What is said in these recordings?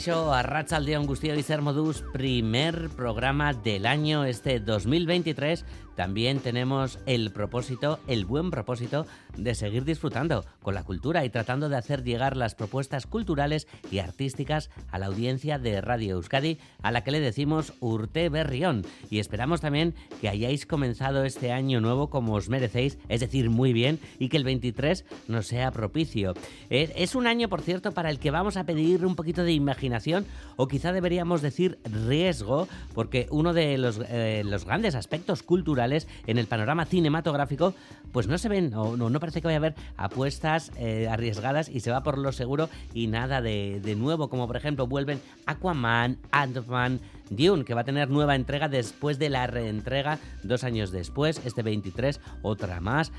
Kaixo, Arratsaldeon y Sermodus, primer programa del año este 2023 también tenemos el propósito, el buen propósito de seguir disfrutando con la cultura y tratando de hacer llegar las propuestas culturales y artísticas a la audiencia de Radio Euskadi, a la que le decimos Urte Berrión. Y esperamos también que hayáis comenzado este año nuevo como os merecéis, es decir, muy bien, y que el 23 nos sea propicio. Es un año, por cierto, para el que vamos a pedir un poquito de imaginación, o quizá deberíamos decir riesgo, porque uno de los, eh, los grandes aspectos culturales en el panorama cinematográfico, pues no se ven, o no, parece que vaya a haber apuestas eh, arriesgadas y se va por lo seguro y nada de, de nuevo, como por ejemplo vuelven Aquaman, Ant-Man, Dune, que va a tener nueva entrega después de la reentrega dos años después, este 23, otra más.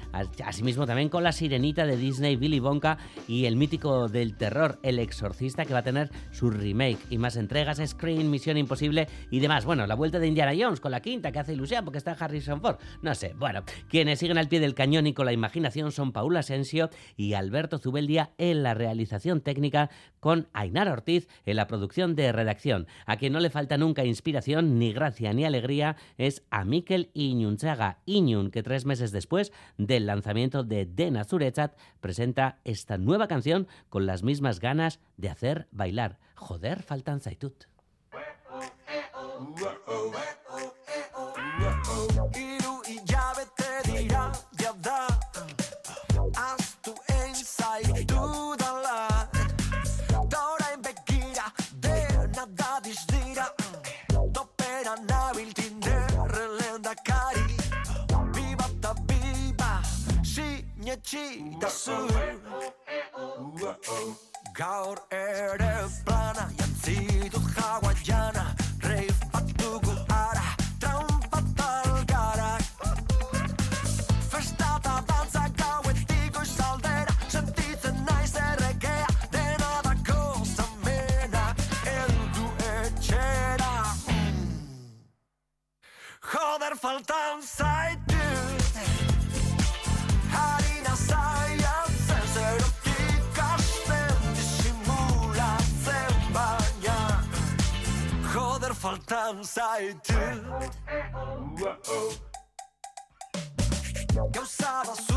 Asimismo también con la sirenita de Disney, Billy Bonka y el mítico del terror, El Exorcista, que va a tener su remake y más entregas, Screen, Misión Imposible y demás. Bueno, la vuelta de Indiana Jones con la quinta que hace ilusión porque está Harrison Ford. No sé, bueno, quienes siguen al pie del cañón y con la imaginación son Paula Asensio y Alberto Zubeldia en la realización técnica con Ainar Ortiz en la producción de redacción. A quien no le falta nunca inspiración, ni gracia ni alegría es a Mikel Iñunzaga Iñun, que tres meses después del lanzamiento de Dena Zurechat presenta esta nueva canción con las mismas ganas de hacer bailar. Joder, faltan zaitut. Itxitazu. Gaur ere plana jantzitut jaua jana Reif bat dugu ara Trampa talgara Festa eta dantza gauetik oizaldera Sentitzen naiz erregea Dena dako zamena Eldu etxera. Joder faltan zait faltan zaitu Gauza da zuburutik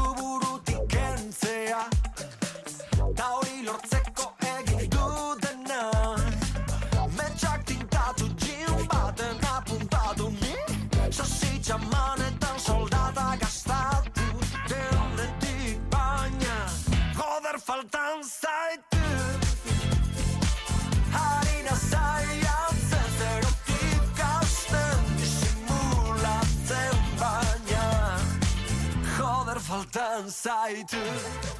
faltan zaitu Joder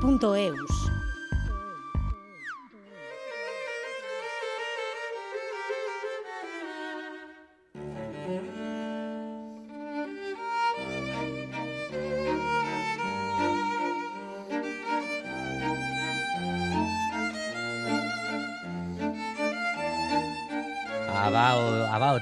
faltan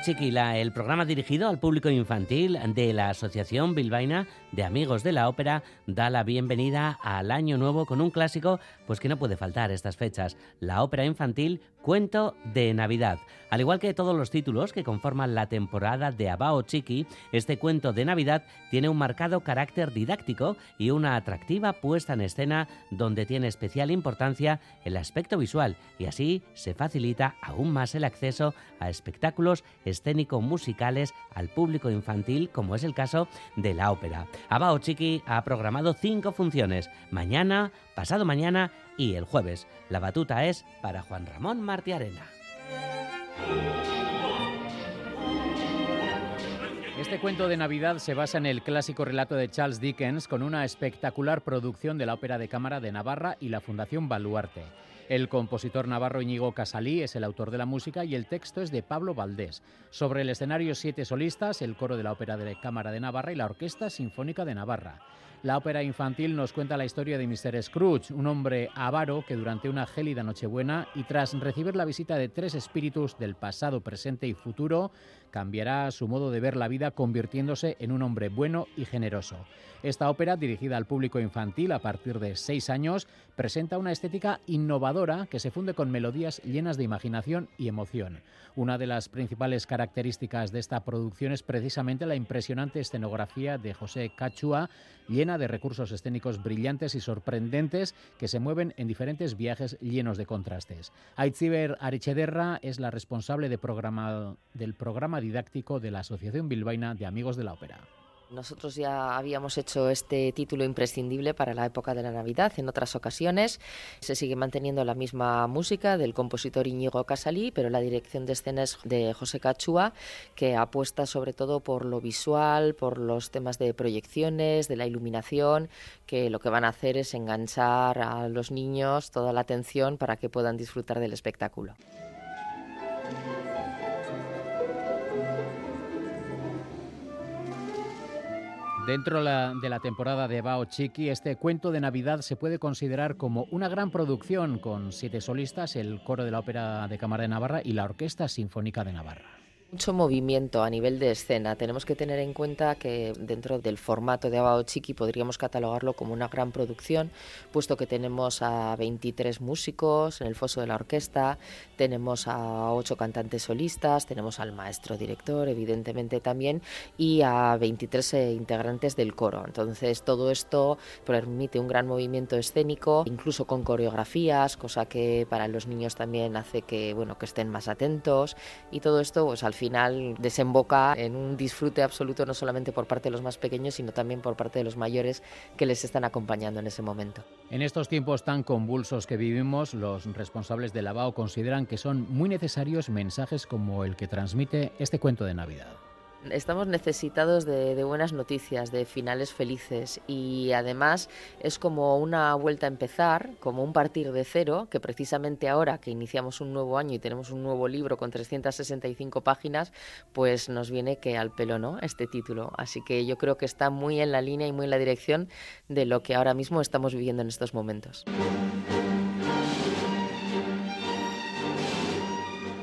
zaitut. Kultura.eus Abao, Abao Chiqui, la- el programa dirigido al público infantil de la Asociación Bilbaína de Amigos de la Ópera da la bienvenida al año nuevo con un clásico pues que no puede faltar estas fechas, la ópera infantil Cuento de Navidad. Al igual que todos los títulos que conforman la temporada de Abao Chiqui, este cuento de Navidad tiene un marcado carácter didáctico y una atractiva puesta en escena donde tiene especial importancia el aspecto visual y así se facilita aún más el acceso a espectáculos escénico-musicales al público infantil, como es el caso de la ópera. Abao Chiqui ha programado cinco funciones, mañana, pasado mañana y el jueves. La batuta es para Juan Ramón Martiarena. Este cuento de Navidad se basa en el clásico relato de Charles Dickens con una espectacular producción de la Ópera de Cámara de Navarra y la Fundación Baluarte. El compositor navarro Íñigo Casalí es el autor de la música y el texto es de Pablo Valdés. Sobre el escenario siete solistas, el coro de la Ópera de Cámara de Navarra y la Orquesta Sinfónica de Navarra. La ópera infantil nos cuenta la historia de Mr. Scrooge, un hombre avaro que durante una gélida Nochebuena y tras recibir la visita de tres espíritus del pasado, presente y futuro, cambiará su modo de ver la vida convirtiéndose en un hombre bueno y generoso. Esta ópera, dirigida al público infantil a partir de seis años, presenta una estética innovadora que se funde con melodías llenas de imaginación y emoción. Una de las principales características de esta producción es precisamente la impresionante escenografía de José Cachua, llena de recursos escénicos brillantes y sorprendentes que se mueven en diferentes viajes llenos de contrastes. Aitziber Arechederra es la responsable del programa didáctico de la Asociación Bilbaína de Amigos de la Ópera. Nosotros ya habíamos hecho este título imprescindible para la época de la Navidad en otras ocasiones. Se sigue manteniendo la misma música del compositor Íñigo Casalí, pero la dirección de escena es de José Cachúa, que apuesta sobre todo por lo visual, por los temas de proyecciones, de la iluminación, que lo que van a hacer es enganchar a los niños toda la atención para que puedan disfrutar del espectáculo. Dentro de la temporada de Bao Chiqui, este cuento de Navidad se puede considerar como una gran producción con siete solistas, el coro de la Ópera de Cámara de Navarra y la Orquesta Sinfónica de Navarra. Mucho movimiento a nivel de escena. Tenemos que tener en cuenta que dentro del formato de Abao Chiqui podríamos catalogarlo como una gran producción, puesto que tenemos a 23 músicos en el foso de la orquesta, tenemos a 8 cantantes solistas, tenemos al maestro director, evidentemente también, y a 23 eh, integrantes del coro. Entonces, todo esto permite un gran movimiento escénico, incluso con coreografías, cosa que para los niños también hace que, bueno, que estén más atentos y todo esto pues al final desemboca en un disfrute absoluto no solamente por parte de los más pequeños sino también por parte de los mayores que les están acompañando en ese momento. En estos tiempos tan convulsos que vivimos, los responsables de la BAO consideran que son muy necesarios mensajes como el que transmite este cuento de Navidad. Estamos necesitados de, buenas noticias, de finales felices y además es como una vuelta a empezar, como un partir de cero, que precisamente ahora que iniciamos un nuevo año y tenemos un nuevo libro con 365 páginas, pues nos viene que al pelo, ¿no? Este título. Así que yo creo que está muy en la línea y muy en la dirección de lo que ahora mismo estamos viviendo en estos momentos.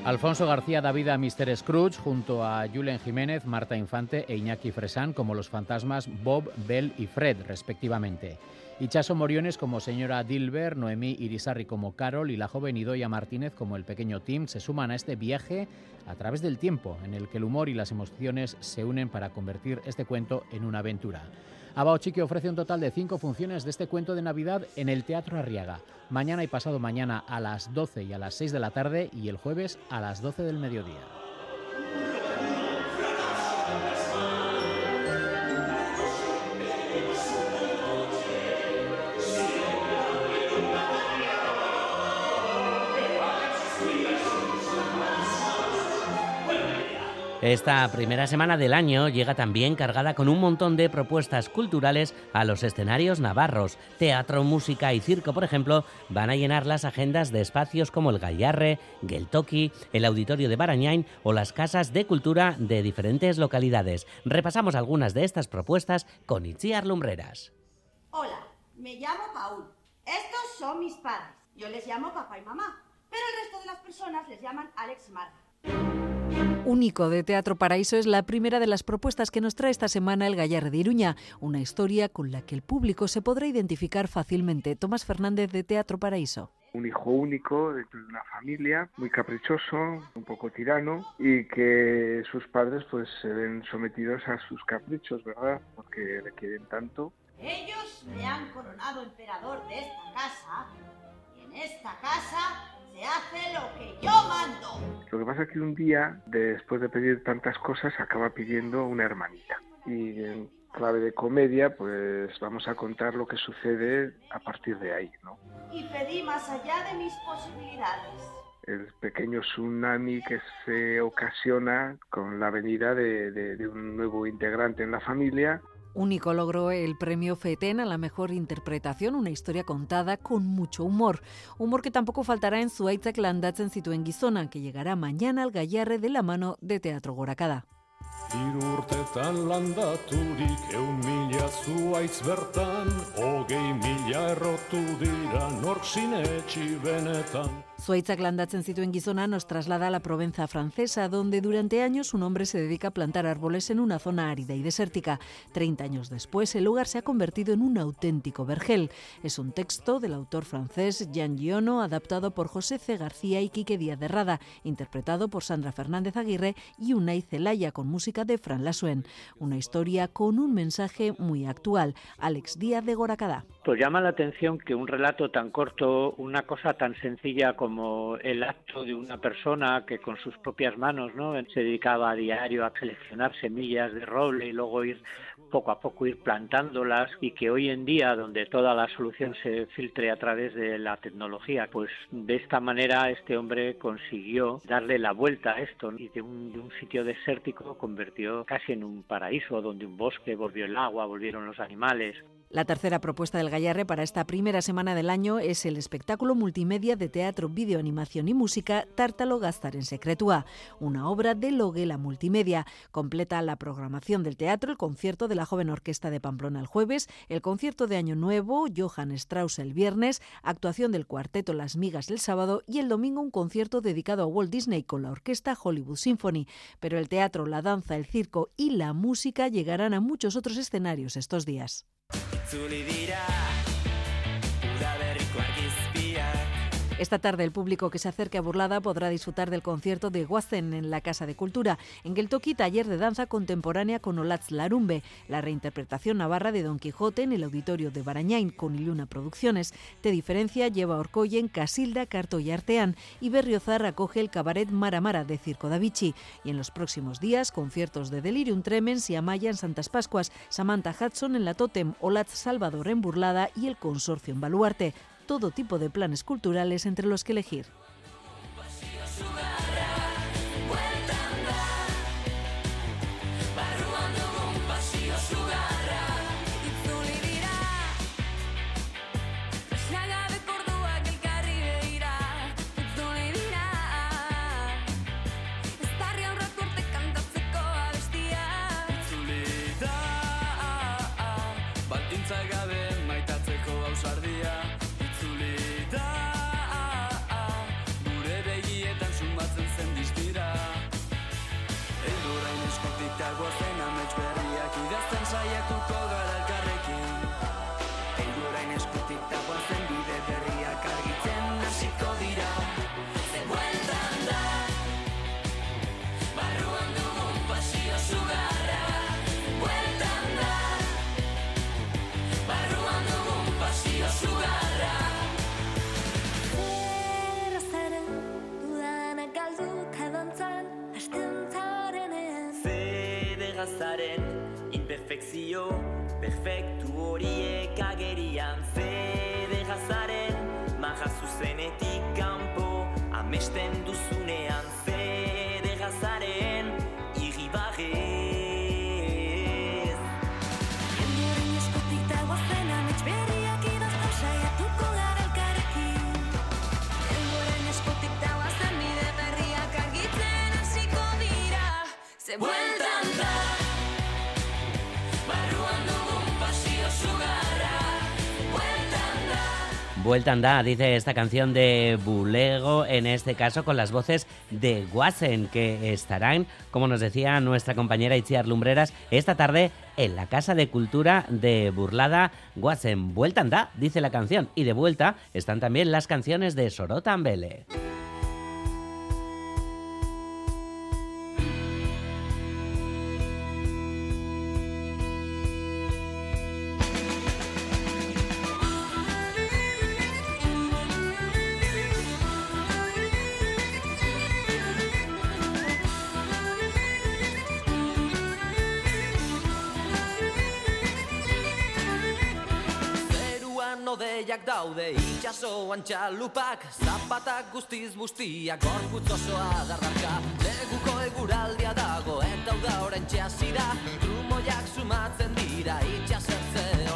Alfonso García da vida a Mr. Scrooge junto a Julen Jiménez, Marta Infante e Iñaki Fresán como los fantasmas Bob, Bell y Fred, respectivamente. Y Chaso Moriones como señora Dilber, Noemí Irisarri como Carol y la joven Idoia Martínez como el pequeño Tim se suman a este viaje a través del tiempo, en el que el humor y las emociones se unen para convertir este cuento en una aventura. Abao Chiqui ofrece un total de cinco funciones de este cuento de Navidad en el Teatro Arriaga. Mañana y pasado mañana a las 12 y a las 6 de la tarde y el jueves a las 12 del mediodía. Esta primera semana del año llega también cargada con un montón de propuestas culturales a los escenarios navarros. Teatro, música y circo, por ejemplo, van a llenar las agendas de espacios como el Gallarre, Geltoki, el Auditorio de Barañain o las casas de cultura de diferentes localidades. Repasamos algunas de estas propuestas con Itziar Lumbreras. Hola, me llamo Paul. Estos son mis padres. Yo les llamo papá y mamá, pero el resto de las personas les llaman Alex y Marta. Único de Teatro Paraíso es la primera de las propuestas que nos trae esta semana el Gallarre de Iruña, una historia con la que el público se podrá identificar fácilmente. Tomás Fernández de Teatro Paraíso un hijo único dentro de una familia, muy caprichoso, un poco tirano y que sus padres pues se ven sometidos a sus caprichos, ¿verdad? Porque le quieren tanto. Ellos me han coronado emperador de esta casa y en esta casa se hace lo que yo mando. Lo que pasa es que un día, después de pedir tantas cosas, acaba pidiendo una hermanita. Y en clave de comedia, pues vamos a contar lo que sucede a partir de ahí, ¿no? Y pedí más allá de mis posibilidades. El pequeño tsunami que se ocasiona con la venida de, de, de un nuevo integrante en la familia Único logró el premio FETEN a la mejor interpretación, una historia contada con mucho humor. Humor que tampoco faltará en Zuaitzak landatzen zituen gizona, que llegará mañana al Gallarre de la mano de Teatro Gorakada. Hiru urtetan landaturik eun mila zuaitz bertan, hogei mila errotu dira nork sinetxi benetan. Zuaitzak landatzen zituen gizona nos traslada a la Provenza francesa, donde durante años un hombre se dedica a plantar árboles en una zona árida y desértica. Treinta años después, el lugar se ha convertido en un auténtico vergel. Es un texto del autor francés Jean Giono, adaptado por José C. García y Quique Díaz de Rada, interpretado por Sandra Fernández Aguirre y Unai Celaya, con música de Fran Lasuen. Una historia con un mensaje muy actual. Alex Díaz de Goracada. Pues llama la atención que un relato tan corto, una cosa tan sencilla como el acto de una persona que con sus propias manos ¿no? se dedicaba a diario a seleccionar semillas de roble y luego ir poco a poco ir plantándolas y que hoy en día donde toda la solución se filtre a través de la tecnología pues de esta manera este hombre consiguió darle la vuelta a esto y de un, de un sitio desértico convirtió casi en un paraíso donde un bosque volvió el agua volvieron los animales La tercera propuesta del Gallarre para esta primera semana del año es el espectáculo multimedia de teatro, vídeo, animación y música Tártalo Gastar en Secretua, una obra de Loguela Multimedia. Completa la programación del teatro el concierto de la Joven Orquesta de Pamplona el jueves, el concierto de Año Nuevo, Johann Strauss el viernes, actuación del cuarteto Las Migas el sábado y el domingo un concierto dedicado a Walt Disney con la orquesta Hollywood Symphony. Pero el teatro, la danza, el circo y la música llegarán a muchos otros escenarios estos días. Itzuli dira Esta tarde el público que se acerque a Burlada podrá disfrutar del concierto de Guazen en la Casa de Cultura. En Geltoki, taller de danza contemporánea con Olatz Larumbe, la reinterpretación navarra de Don Quijote en el auditorio de Barañain con Iluna Producciones. Te diferencia lleva a Orcoyen, Casilda, Carto y Arteán y Berriozar acoge el cabaret Mara Mara de Circo da Vinci. Y en los próximos días, conciertos de Delirium Tremens y Amaya en Santas Pascuas, Samantha Hudson en la Totem, Olatz Salvador en Burlada y el Consorcio en Baluarte todo tipo de planes culturales entre los que elegir. Maitatzeko ausardia bizitzaren imperfekzio perfektu horiek agerian se jazaren maja zuzenetik kanpo amesten duzunean mestendusunean jazaren irribarre y hibaré a tocar se vueltan Vuelta anda, dice esta canción de Bulego, en este caso con las voces de Guasen, que estarán, como nos decía nuestra compañera Itziar Lumbreras, esta tarde en la Casa de Cultura de Burlada Guasen. Vuelta anda, dice la canción, y de vuelta están también las canciones de Sorota Ambele. Odeiak daude itxasoan txalupak Zapatak guztiz bustiak gorputz osoa dardarka Neguko eguraldia dago eta hau da orain txasira Trumoiak sumatzen dira itxasertze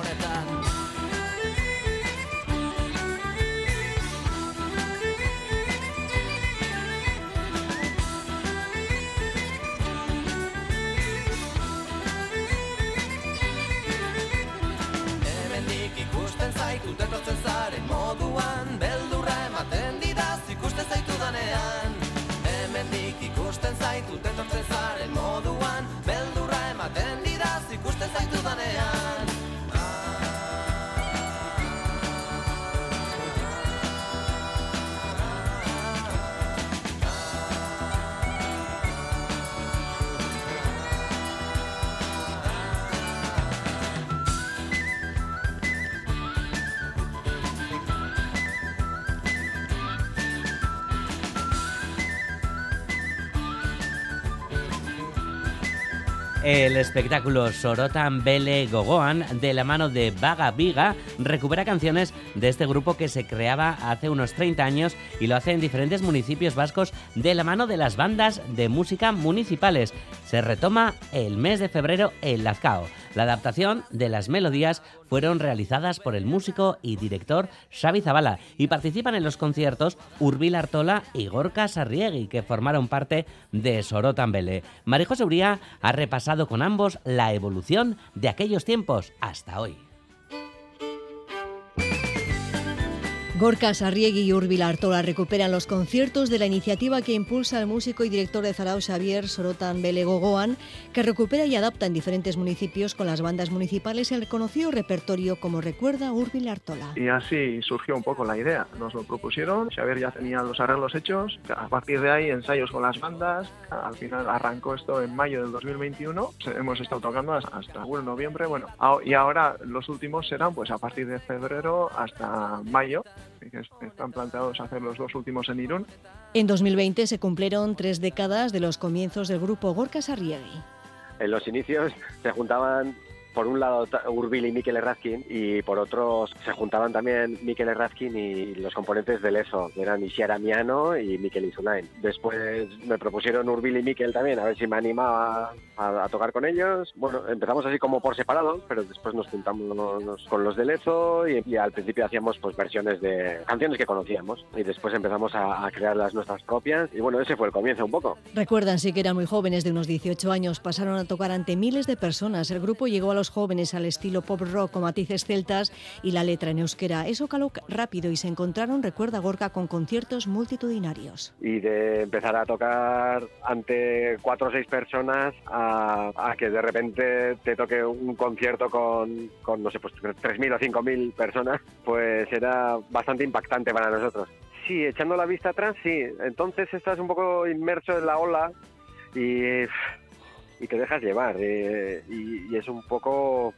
El espectáculo Sorotan Bele Gogoan, de la mano de Vaga Viga, recupera canciones de este grupo que se creaba hace unos 30 años y lo hace en diferentes municipios vascos de la mano de las bandas de música municipales. Se retoma el mes de febrero en Lazcao. La adaptación de las melodías fueron realizadas por el músico y director Xavi Zabala y participan en los conciertos Urbil Artola y Gorka Sarriegui, que formaron parte de Sorotan Bele. Marijo Seuría ha repasado con ambos la evolución de aquellos tiempos hasta hoy. Gorka Sarriegui y Urbil Artola recuperan los conciertos de la iniciativa que impulsa el músico y director de Zarao Xavier Sorotan Bele Gogoan, que recupera y adapta en diferentes municipios con las bandas municipales el conocido repertorio como recuerda Urbil Artola. Y así surgió un poco la idea. Nos lo propusieron, Xavier ya tenía los arreglos hechos, a partir de ahí ensayos con las bandas, al final arrancó esto en mayo del 2021, hemos estado tocando hasta, bueno, noviembre, bueno, y ahora los últimos serán pues a partir de febrero hasta mayo, que es- están planteados hacer los dos últimos en Irún. En 2020 se cumplieron tres décadas de los comienzos del grupo Gorka Sarriegui. En los inicios se juntaban, por un lado, Urbil y Mikel Errazkin, y por otros se juntaban también Mikel Errazkin y los componentes del ESO, que eran Isiara Miano y Mikel Isulain. Después me propusieron Urbil y Mikel también, a ver si me animaba a, a tocar con ellos. Bueno, empezamos así como por separado, pero después nos juntamos con los del ESO y, y al principio hacíamos pues versiones de canciones que conocíamos y después empezamos a, a crear las nuestras propias y bueno, ese fue el comienzo un poco. Recuerdan sí que eran muy jóvenes, de unos 18 años, pasaron a tocar ante miles de personas. El grupo llegó a los jóvenes al estilo pop rock con matices celtas y la letra en euskera. Eso caló rápido y se encontraron, recuerda Gorka, con conciertos multitudinarios. y de empezar a tocar ante cuatro o seis personas a, a que de repente te toque un concierto con, con no sé, pues 3.000 o 5.000 personas, pues era bastante impactante para nosotros. Sí, echando la vista atrás, sí. Entonces estás un poco inmerso en la ola y, y te dejas llevar. eh, y, y es un poco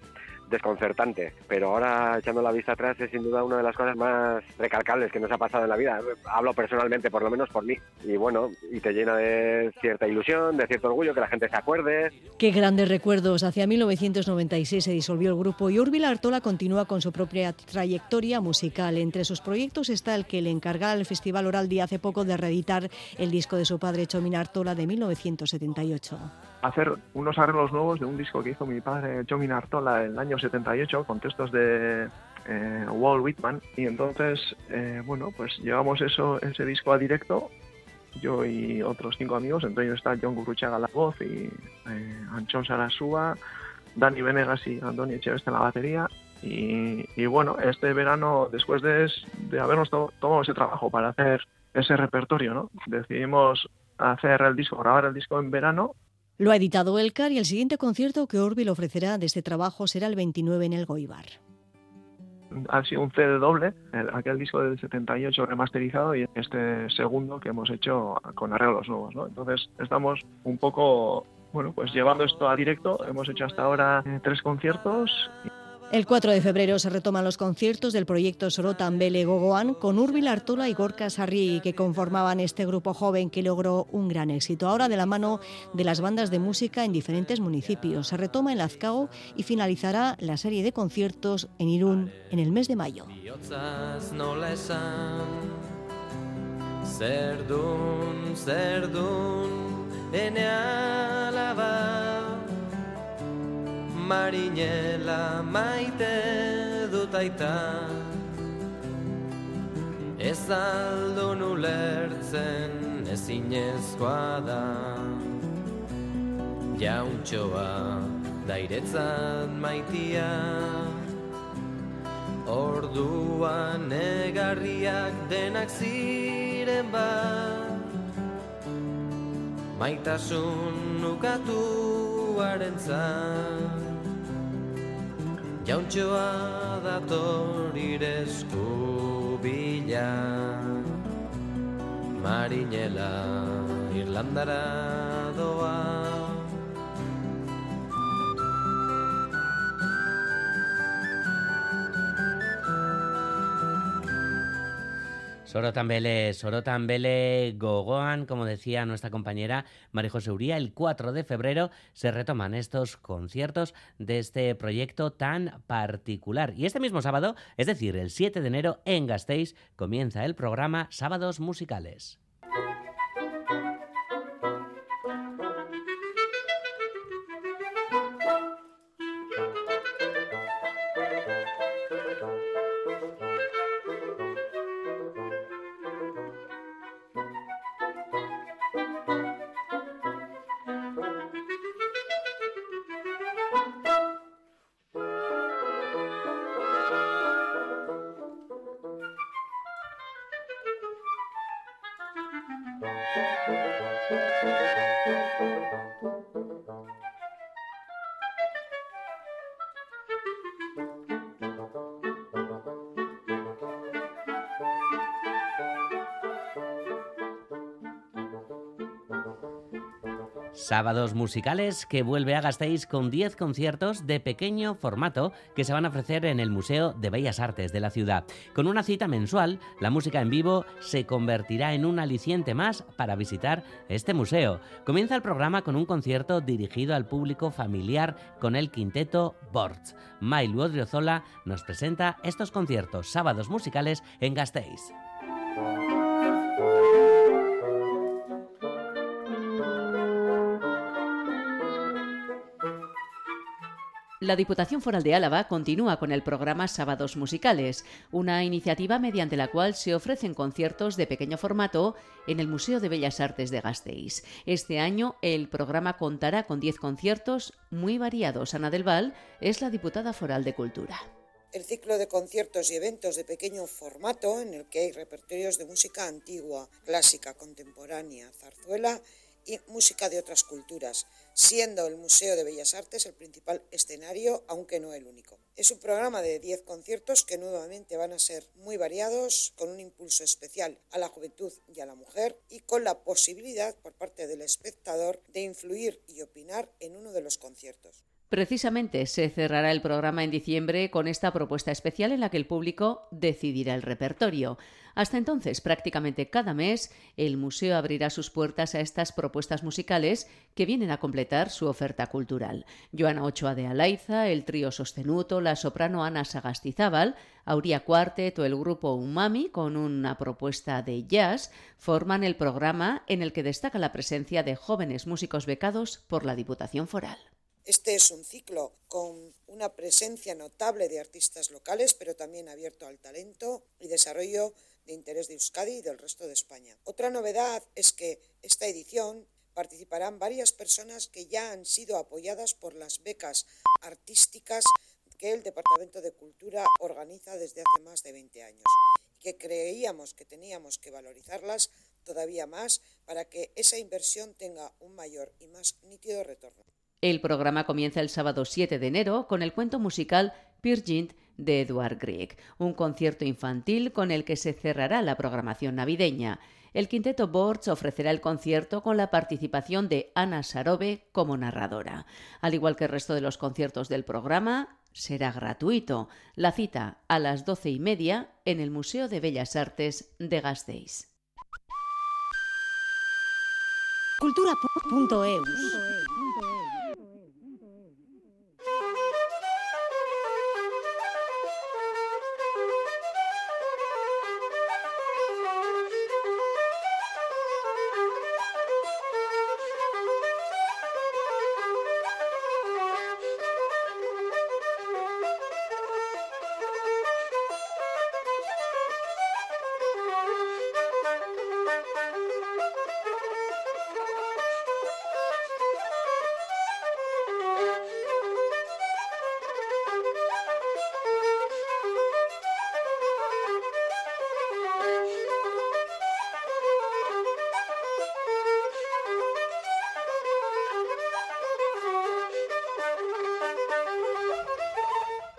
desconcertante, pero ahora echando la vista atrás es sin duda una de las cosas más recalcables que nos ha pasado en la vida. Hablo personalmente, por lo menos por mí. Y bueno, y te llena de cierta ilusión, de cierto orgullo, que la gente se acuerde. Qué grandes recuerdos. Hacia 1996 se disolvió el grupo y Urbil Artola continúa con su propia trayectoria musical. Entre sus proyectos está el que le encargara el Festival Oral Día hace poco de reeditar el disco de su padre Chomin Artola de 1978. Hacer unos arreglos nuevos de un disco que hizo mi padre Jomin Artola en el año 78 con textos de eh, Walt Whitman. Y entonces eh, bueno pues llevamos eso ese disco a directo yo y otros cinco amigos. Entre ellos está John Gurruchaga a la voz y eh, Anchón Sarasúa Dani Venegas y Antonio Echeveste en la batería. Y, bueno, este verano, después de, de habernos to- tomado ese trabajo para hacer ese repertorio, ¿no? decidimos hacer el disco, grabar el disco en verano Lo ha editado Elcar y el siguiente concierto que Orville ofrecerá de este trabajo será el 29 en el Goibar. ha sido un CD doble, el- aquel disco del 78 remasterizado y este segundo que hemos hecho con arreglos nuevos, ¿no? Entonces estamos un poco, bueno, pues llevando esto a directo. Hemos hecho hasta ahora eh, tres conciertos. El 4 de febrero se retoman los conciertos del proyecto Sorotan Bele Gogoan con Urbil Artola y Gorka Sarri, que conformaban este grupo joven que logró un gran éxito. Ahora de la mano de las bandas de música en diferentes municipios. Se retoma en Lazcao y finalizará la serie de conciertos en Irún en el mes de mayo. Marinela maite dut aita Ez aldun ulertzen ezinezkoa da. Jauntxoa dairetzat maitia. Orduan egarriak denak ziren bat. Maitasun ukatuaren zan jauntxoa dator irezku bila marinela irlandara doan Sorotan Bele, Sorotan Bele Gogoan, como decía nuestra compañera María José Uría, el 4 de febrero se retoman estos conciertos de este proyecto tan particular. Y este mismo sábado, es decir, el 7 de enero, en Gasteiz, comienza el programa Sábados Musicales. Sábados musicales que vuelve a Gasteiz con 10 conciertos de pequeño formato que se van a ofrecer en el Museo de Bellas Artes de la ciudad. Con una cita mensual, la música en vivo se convertirá en un aliciente más para visitar este museo. Comienza el programa con un concierto dirigido al público familiar con el quinteto Borts. Mailu Odriozola nos presenta estos conciertos sábados musicales en Gasteiz. La Diputación Foral de Álava continúa con el programa Sábados Musicales, una iniciativa mediante la cual se ofrecen conciertos de pequeño formato en el Museo de Bellas Artes de Gasteiz. Este año el programa contará con 10 conciertos muy variados. Ana del Val es la diputada foral de Cultura. El ciclo de conciertos y eventos de pequeño formato en el que hay repertorios de música antigua, clásica, contemporánea, zarzuela y música de otras culturas, siendo el Museo de Bellas Artes el principal escenario, aunque no el único. Es un programa de 10 conciertos que nuevamente van a ser muy variados, con un impulso especial a la juventud y a la mujer y con la posibilidad por parte del espectador de influir y opinar en uno de los conciertos. Precisamente se cerrará el programa en diciembre con esta propuesta especial en la que el público decidirá el repertorio. Hasta entonces, prácticamente cada mes, el museo abrirá sus puertas a estas propuestas musicales que vienen a completar su oferta cultural. Joana Ochoa de Alaiza, el trío Sostenuto, la soprano Ana Sagastizábal, Auría Quartet o el grupo Umami, con una propuesta de jazz, forman el programa en el que destaca la presencia de jóvenes músicos becados por la Diputación Foral. Este es un ciclo con una presencia notable de artistas locales, pero también abierto al talento y desarrollo de interés de Euskadi y del resto de España. Otra novedad es que esta edición participarán varias personas que ya han sido apoyadas por las becas artísticas que el Departamento de Cultura organiza desde hace más de 20 años y que creíamos que teníamos que valorizarlas todavía más para que esa inversión tenga un mayor y más nítido retorno. El programa comienza el sábado 7 de enero con el cuento musical Peer Gynt de Edward Grieg, un concierto infantil con el que se cerrará la programación navideña. El quinteto Borch ofrecerá el concierto con la participación de Ana Sarobe como narradora. Al igual que el resto de los conciertos del programa, será gratuito. La cita a las doce y media en el Museo de Bellas Artes de Gasteiz.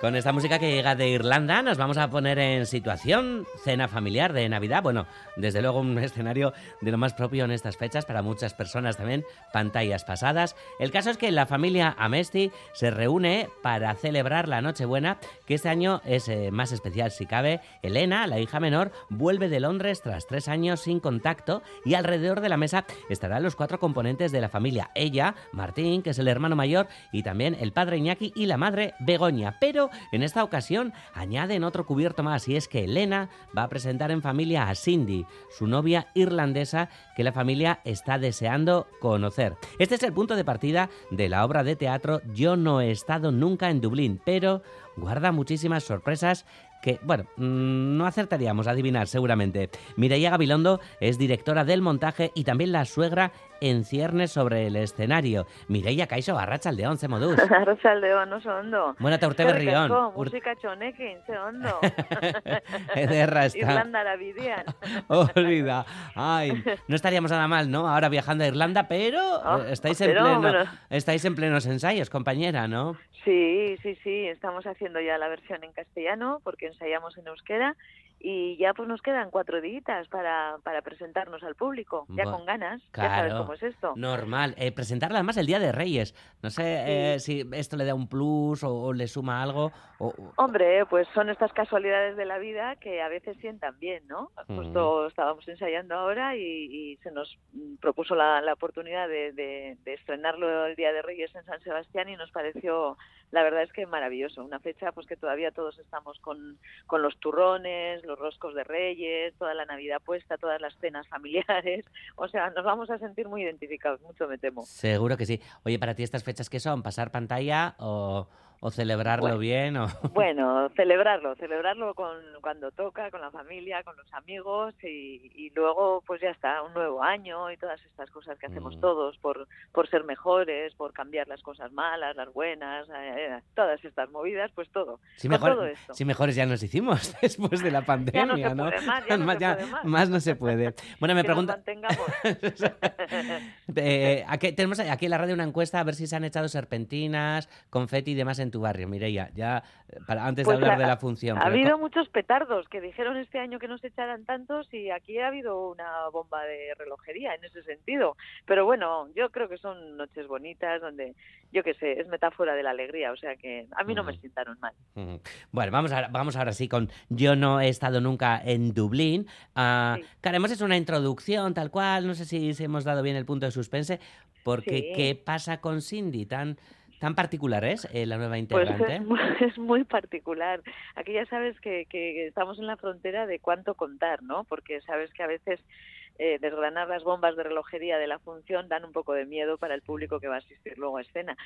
Con esta música que llega de Irlanda nos vamos a poner en situación cena familiar de Navidad. Bueno, desde luego un escenario de lo más propio en estas fechas para muchas personas también, pantallas pasadas. El caso es que la familia Amesti se reúne para celebrar la Nochebuena, que este año es eh, más especial si cabe. Elena, la hija menor, vuelve de Londres tras tres años sin contacto y alrededor de la mesa estarán los cuatro componentes de la familia. Ella, Martín, que es el hermano mayor, y también el padre Iñaki y la madre Begoña. Pero en esta ocasión añaden otro cubierto más y es que Elena va a presentar en familia a Cindy, su novia irlandesa que la familia está deseando conocer. Este es el punto de partida de la obra de teatro Yo no he estado nunca en Dublín, pero guarda muchísimas sorpresas que, bueno, mm, no acertaríamos a adivinar seguramente. Mireia Gabilondo es directora del montaje y también la suegra en ciernes sobre el escenario. Mireia Kaixo, arratsaldeon, ze moduz. Arratsaldeon, oso ondo. Bueno, eta urte berrion. Ur- musika txonekin, ze ondo. Ederra está. Irlandara bidean. Olvida. Ay, no estaríamos nada mal, ¿no? Ahora viajando a Irlanda, pero Oh, eh, estáis en pleno, bueno. estáis en plenos ensayos, compañera, ¿no? Sí, sí, sí, estamos haciendo ya la versión en castellano porque ensayamos en euskera y ya pues nos quedan cuatro días para, para presentarnos al público, ya con ganas, ya sabes Claro. cómo es esto. Normal. Eh, presentarla además el Día de Reyes. No sé eh, si esto le da un plus o, o le suma algo. O, o- Hombre, pues son estas casualidades de la vida que a veces sientan bien, ¿no? Mm. Justo estábamos ensayando ahora y, y se nos propuso la, la oportunidad de, de- de estrenarlo el Día de Reyes en San Sebastián y nos pareció, la verdad es que maravilloso. Una fecha pues que todavía todos estamos con, con los turrones, los roscos de Reyes, toda la Navidad puesta, todas las cenas familiares. O sea, nos vamos a sentir muy identificados, mucho me temo. Seguro que sí. Oye, para ti estas fechas qué son? ¿Pasar pantalla o, o celebrarlo Bueno. bien? O... Bueno, celebrarlo, celebrarlo con cuando toca, con la familia, con los amigos y, y luego pues ya está, un nuevo año y todas estas cosas que hacemos Mm. todos por, por ser mejores, por cambiar las cosas malas, las buenas, eh, eh, todas estas movidas, pues todo. Si, mejor, todo esto. si mejores ya nos hicimos después de la pandemia, ¿no? más, ya no se puede más. más no se puede. Bueno, me Que pregunta... Eh, aquí, tenemos aquí en la radio una encuesta a ver si se han echado serpentinas, confeti y demás en tu barrio, Mireia. Ya, eh, para, antes Pues de hablar ha- de la función. Ha pero habido muchos petardos que dijeron este año que no se echaran tantos y aquí ha habido una bomba de relojería en ese sentido. Pero bueno, yo creo que son noches bonitas donde, yo qué sé, es metáfora de la alegría, o sea que a mí no me Ujú. sientaron mal. Ujú. Bueno, vamos, ahora, vamos ahora sí con Yo no he estado nunca en Dublín. Ah, Claro, hemos hecho una introducción tal cual, no sé si, si hemos dado bien el punto de suspense, porque Sí. ¿qué pasa con Cindy? Tan, tan particular es eh, la nueva Pues integrante. es muy, es muy particular. Aquí ya sabes que, que estamos en la frontera de cuánto contar, ¿no? Porque sabes que a veces eh, desgranar las bombas de relojería de la función dan un poco de miedo para el público que va a asistir luego a escena.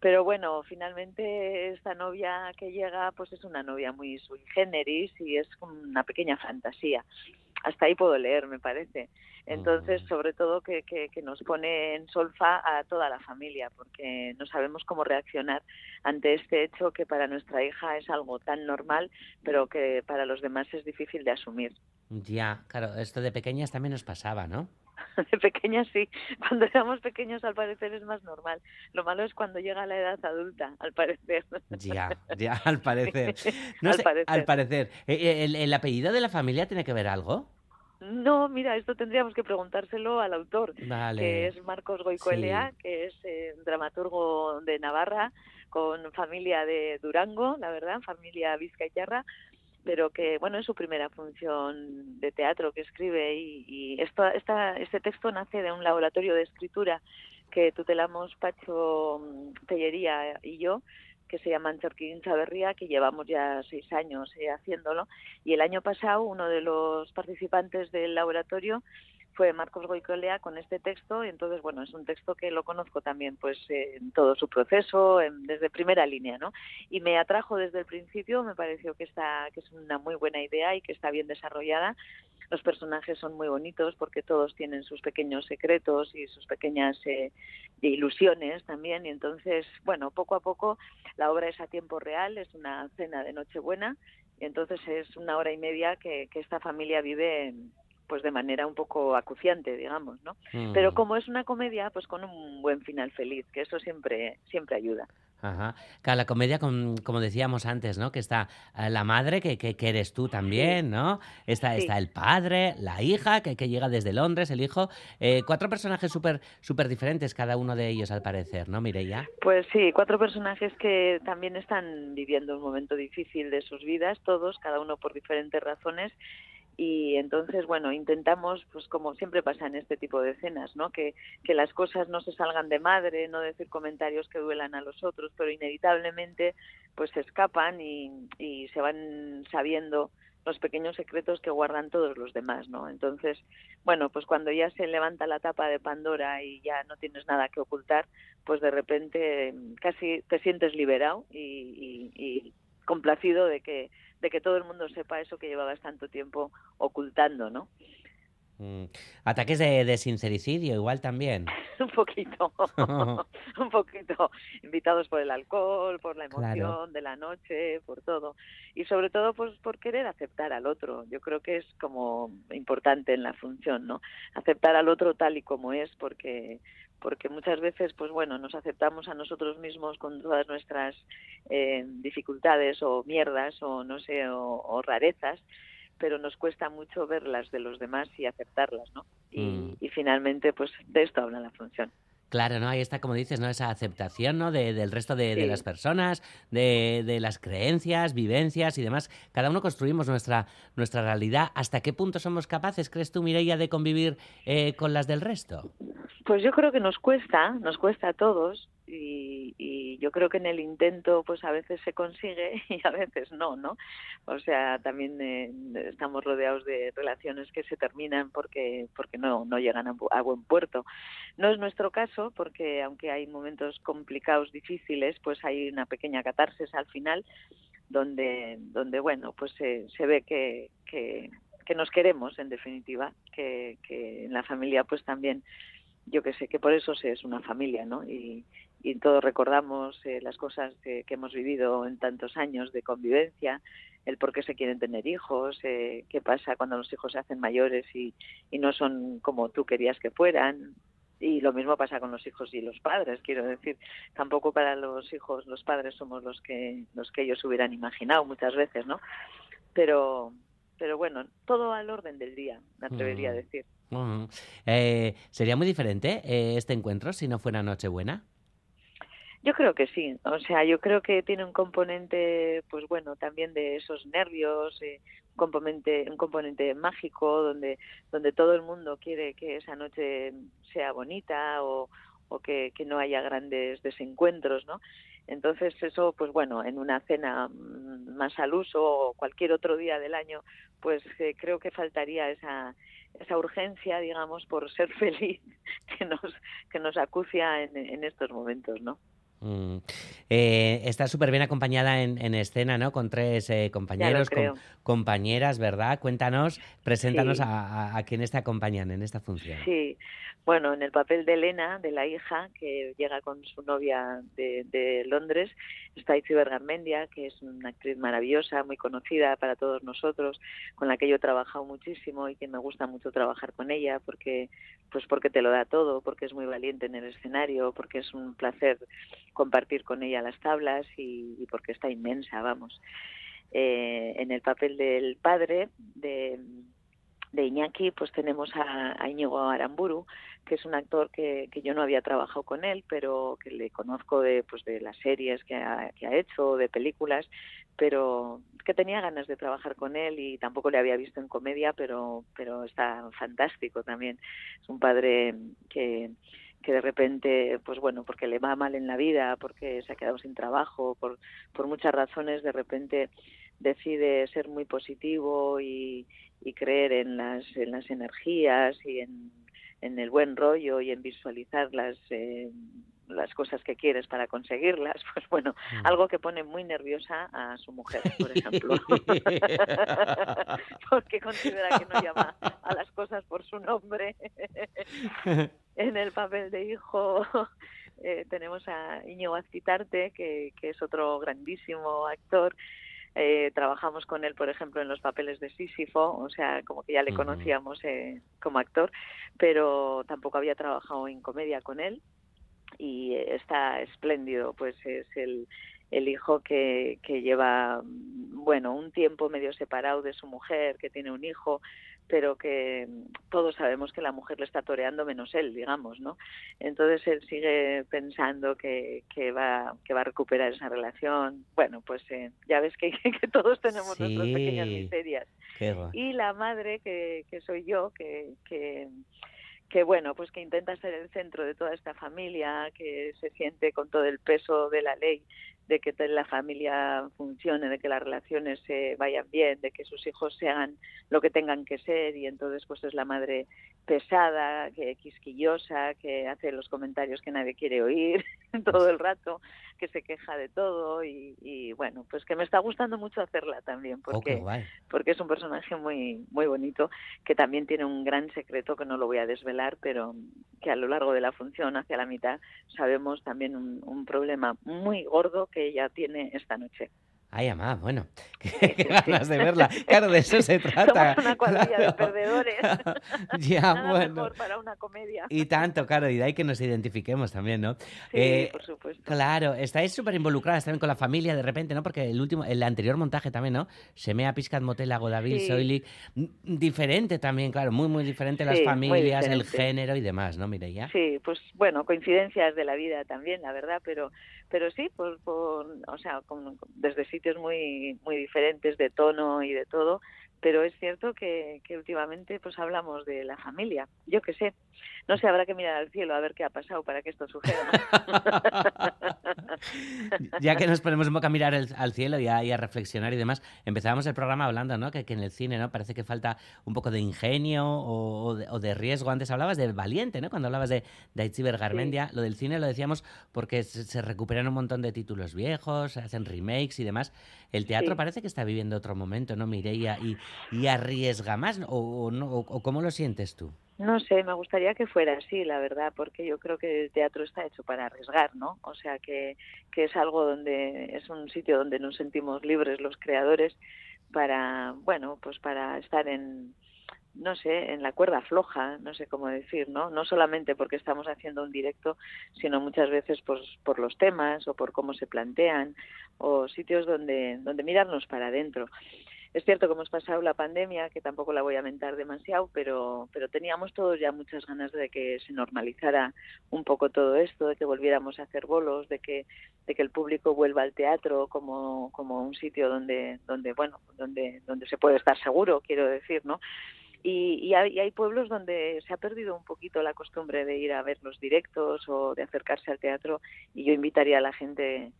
Pero bueno, finalmente esta novia que llega pues es una novia muy sui generis y es una pequeña fantasía. Hasta ahí puedo leer, me parece. Entonces, Mm. sobre todo que, que, que nos pone en solfa a toda la familia, porque no sabemos cómo reaccionar ante este hecho que para nuestra hija es algo tan normal, pero que para los demás es difícil de asumir. Ya, claro, esto de pequeñas también nos pasaba, ¿no? De pequeñas sí, cuando éramos pequeños al parecer es más normal. Lo malo es cuando llega la edad adulta, al parecer. Ya, ya, al parecer. No Al sé, parecer. al parecer. Eh, ¿El, el apellido de la familia tiene que ver algo? No, mira, esto tendríamos que preguntárselo al autor, Vale. que es Marcos Goicoelea, que es eh, dramaturgo de Navarra, con familia de Durango, la verdad, familia vizcayarra, pero que, bueno, es su primera función de teatro que escribe y, y esta, este texto nace de un laboratorio de escritura que tutelamos Pacho mm, Tellería y yo, que se llama Antzerkin Chaverría, que llevamos ya seis años eh, haciéndolo. Y el año pasado uno de los participantes del laboratorio fue Marcos Goicolea con este texto. Y entonces, bueno, es un texto que lo conozco también pues en todo su proceso, en- desde primera línea, ¿no? Y me atrajo desde el principio, me pareció que, está, que es una muy buena idea y que está bien desarrollada. Los personajes son muy bonitos porque todos tienen sus pequeños secretos y sus pequeñas eh, ilusiones también. Y entonces, bueno, poco a poco la obra es a tiempo real, es una cena de Nochebuena. Y entonces es una hora y media que, que esta familia vive pues de manera un poco acuciante, digamos, ¿no? Mm. Pero como es una comedia, pues con un buen final feliz, que eso siempre siempre ayuda. Ajá. Claro, la comedia, com- como decíamos antes, ¿no? Que está eh, la madre, que, que, que eres tú también, ¿no? Está, Sí. está el padre, la hija, que, que llega desde Londres, el hijo. Eh, cuatro personajes súper súper diferentes, cada uno de ellos, al parecer, ¿no, Mireia? Pues sí, cuatro personajes que también están viviendo un momento difícil de sus vidas, todos, cada uno por diferentes razones. Y entonces, bueno, intentamos, pues como siempre pasa en este tipo de escenas, ¿no? Que, que las cosas no se salgan de madre, no decir comentarios que duelan a los otros, pero inevitablemente pues se escapan y, y se van sabiendo los pequeños secretos que guardan todos los demás, ¿no? Entonces, bueno, pues cuando ya se levanta la tapa de Pandora y ya no tienes nada que ocultar, pues de repente casi te sientes liberado y, y- y complacido de que de que todo el mundo sepa eso que llevabas tanto tiempo ocultando, ¿no? Mm. Ataques de, de sincericidio, igual también. un poquito, un poquito invitados por el alcohol, por la emoción Claro. de la noche, por todo. Y sobre todo pues por querer aceptar al otro. Yo creo que es como importante en la función, ¿no? Aceptar al otro tal y como es porque porque muchas veces pues bueno nos aceptamos a nosotros mismos con todas nuestras eh, dificultades o mierdas o no sé o, o rarezas pero nos cuesta mucho ver las de los demás y aceptarlas no y, Mm. y finalmente pues de esto habla la función Claro, ¿no? Ahí está, como dices, ¿no? Esa aceptación, ¿no? De- del resto de, las personas, de, de las creencias, vivencias y demás. Cada uno construimos nuestra, nuestra realidad. ¿Hasta qué punto somos capaces, crees tú, Mireia, de convivir eh, con las del resto? Pues yo creo que nos cuesta, nos cuesta a todos y, y yo creo que en el intento pues a veces se consigue y a veces no, ¿no? O sea, también eh, estamos rodeados de relaciones que se terminan porque porque no no llegan a, a buen puerto. No es nuestro caso porque aunque hay momentos complicados, difíciles, pues hay una pequeña catarsis al final donde donde bueno, pues se, se ve que, que que nos queremos en definitiva, que, que en la familia pues también yo que sé que por eso se es una familia, ¿no? Y, y todos recordamos eh, las cosas que, que hemos vivido en tantos años de convivencia, el por qué se quieren tener hijos, eh, qué pasa cuando los hijos se hacen mayores y, y no son como tú querías que fueran. Y lo mismo pasa con los hijos y los padres, quiero decir, tampoco para los hijos los padres somos los que los que ellos hubieran imaginado muchas veces, ¿no? Pero pero bueno, todo al orden del día, me atrevería a Mm. decir. Ujú. Eh, ¿Sería muy diferente eh, este encuentro si no fuera Nochebuena? Yo creo que sí, o sea, yo creo que tiene un componente, pues bueno, también de esos nervios, eh, un componente, un componente mágico, donde, donde todo el mundo quiere que esa noche sea bonita o, que no haya grandes desencuentros, ¿no? Entonces eso, pues bueno, en una cena mm, más al uso o cualquier otro día del año, pues eh, creo que faltaría esa, esa urgencia, digamos, por ser feliz que nos, que nos acucia en, en estos momentos, ¿no? Mm. Eh, estás súper bien acompañada en, en escena, ¿no? Con tres eh, compañeros, com- compañeras, ¿verdad? Cuéntanos, preséntanos Sí. a, a- a quienes te acompañan en esta función. Sí, bueno, en el papel de Elena, de la hija que llega con su novia de, de Londres, está Itziber Garmendia, que es una actriz maravillosa, muy conocida para todos nosotros, con la que yo he trabajado muchísimo y que me gusta mucho trabajar con ella porque pues porque te lo da todo, porque es muy valiente en el escenario, porque es un placer compartir con ella las tablas y, y porque está inmensa, vamos. Eh, en el papel del padre de de Iñaki, pues tenemos a, a Íñigo Aramburu, que es un actor que, que yo no había trabajado con él, pero que le conozco de, pues de las series que ha, que ha hecho, de películas, pero que tenía ganas de trabajar con él y tampoco le había visto en comedia, pero, pero está fantástico también. Es un padre que, que de repente, pues bueno, porque le va mal en la vida, porque se ha quedado sin trabajo, por, por muchas razones, de repente decide ser muy positivo y, y creer en las, en las energías y en, en el buen rollo y en visualizar las, eh, las cosas que quieres para conseguirlas, pues bueno, algo que pone muy nerviosa a su mujer, por ejemplo, porque considera que no llama a las cosas por su nombre. en el papel de hijo eh, tenemos a Íñigo Azquitarte, que, que es otro grandísimo actor. Eh, trabajamos con él, por ejemplo, en los papeles de Sísifo, o sea, como que ya le conocíamos eh, como actor, pero tampoco había trabajado en comedia con él. Y eh, está espléndido, pues es el, el hijo que, que lleva, mm, bueno, un tiempo medio separado de su mujer, que tiene un hijo, pero que mm, todos sabemos que la mujer le está toreando menos él, digamos, ¿no? Entonces él sigue pensando que, que va que va a recuperar esa relación. Bueno, pues eh, ya ves que, que todos tenemos nuestras pequeñas miserias. Y la madre, que, que soy yo, que, que, que bueno, pues que intenta ser el centro de toda esta familia, que se siente con todo el peso de la ley de que la familia funcione, de que las relaciones se vayan bien, de que sus hijos sean lo que tengan que ser y entonces pues es la madre pesada, que quisquillosa, que hace los comentarios que nadie quiere oír todo el rato, que se queja de todo y, y, bueno, pues que me está gustando mucho hacerla también Oh, porque porque es un personaje muy muy bonito que también tiene un gran secreto que no lo voy a desvelar, pero que a lo largo de la función, hacia la mitad, sabemos también un, un problema muy gordo que ella tiene esta noche. Ay, amá, bueno, qué, ganas de verla. Claro, de eso se trata. Somos una cuadrilla de claro. perdedores. Ya, Nada bueno. mejor para una comedia. Y tanto, claro, y de ahí que nos identifiquemos también, ¿no? Sí, por supuesto. Claro, estáis súper involucradas también con la familia de repente, ¿no? Porque el último, el anterior montaje también, ¿no? Semea Piscat Motel Godavil, Sí. Soilic, mm, diferente también, claro, muy, muy diferente las Sí, familias, el género y demás, ¿no, Mireia? Sí, pues bueno, coincidencias de la vida también, la verdad, pero pero sí, por, por o sea, con- desde sitios muy muy diferentes de tono y de todo, pero es cierto que, que últimamente pues hablamos de la familia. Yo qué sé, no sé, habrá que mirar al cielo a ver qué ha pasado para que esto suceda. Ya que nos ponemos un poco a mirar el- al cielo y a, y a reflexionar y demás, empezábamos el programa hablando, ¿no? Que, que en el cine, ¿no? Parece que falta un poco de ingenio o, o de, o de riesgo. Antes hablabas de valiente, ¿no? Cuando hablabas de, de Garmendia, lo del cine lo decíamos porque se, se recuperan un montón de títulos viejos, se hacen remakes y demás. El teatro Sí. parece que está viviendo otro momento, ¿no, Mireia? Y, y arriesga más, o, no, o- cómo lo sientes tú? No sé, me gustaría que fuera así, la verdad, porque yo creo que el teatro está hecho para arriesgar, ¿no? O sea, que, que es algo donde es un sitio donde nos sentimos libres los creadores para, bueno, pues para estar en, no sé, en la cuerda floja, no sé cómo decir, ¿no? No solamente porque estamos haciendo un directo, sino muchas veces pues, por los temas o por cómo se plantean o sitios donde, donde mirarnos para adentro. Es cierto que hemos pasado la pandemia, que tampoco la voy a mentar demasiado, pero, pero teníamos todos ya muchas ganas de que se normalizara un poco todo esto, de que volviéramos a hacer bolos, de que, de que el público vuelva al teatro como, como un sitio donde, donde, bueno, donde, donde se puede estar seguro, quiero decir, ¿no? Y, y, hay, y hay pueblos donde se ha perdido un poquito la costumbre de ir a ver los directos o de acercarse al teatro y yo invitaría a la gente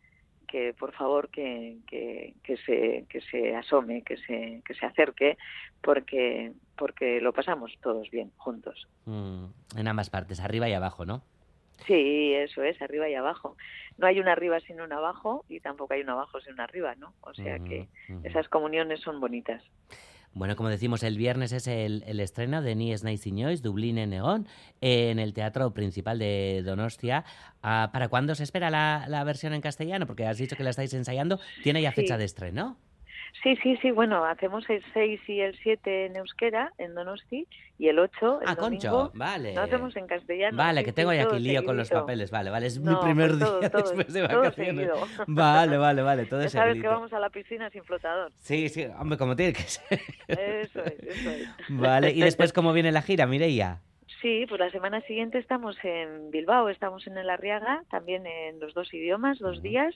que por favor que, que, que se que se asome que se que se acerque porque porque lo pasamos todos bien juntos Mm, en ambas partes, arriba y abajo, ¿no? Sí, eso es, arriba y abajo. No hay una arriba sin un abajo y tampoco hay un abajo sin una arriba, ¿no? O sea que esas comuniones son bonitas. Bueno, como decimos, el viernes es el, el estreno de Nies Naiziñois, Dublín en Neón, en el Teatro Principal de Donostia. Ah, ¿Para cuándo se espera la, la versión en castellano? Porque has dicho que la estáis ensayando. ¿Tiene ya Sí. fecha de estreno? Sí, sí, sí, bueno, hacemos el 6 y el 7 en euskera, en Donosti, y el 8, el Ah, domingo, Concho, vale. lo hacemos en castellano. Vale, que tengo ya aquí lío con los papeles. Vale, vale, es mi No, primer pues todo, día todo, después de vacaciones. seguido. Vale, vale, vale, todo Ya sabes que vamos a la piscina sin flotador. Sí, sí, hombre, como tiene que ser. Eso es, eso es. Vale, y después, ¿cómo viene la gira, Mireia? Sí, pues la semana siguiente estamos en Bilbao, estamos en el Arriaga, también en los dos idiomas, dos días,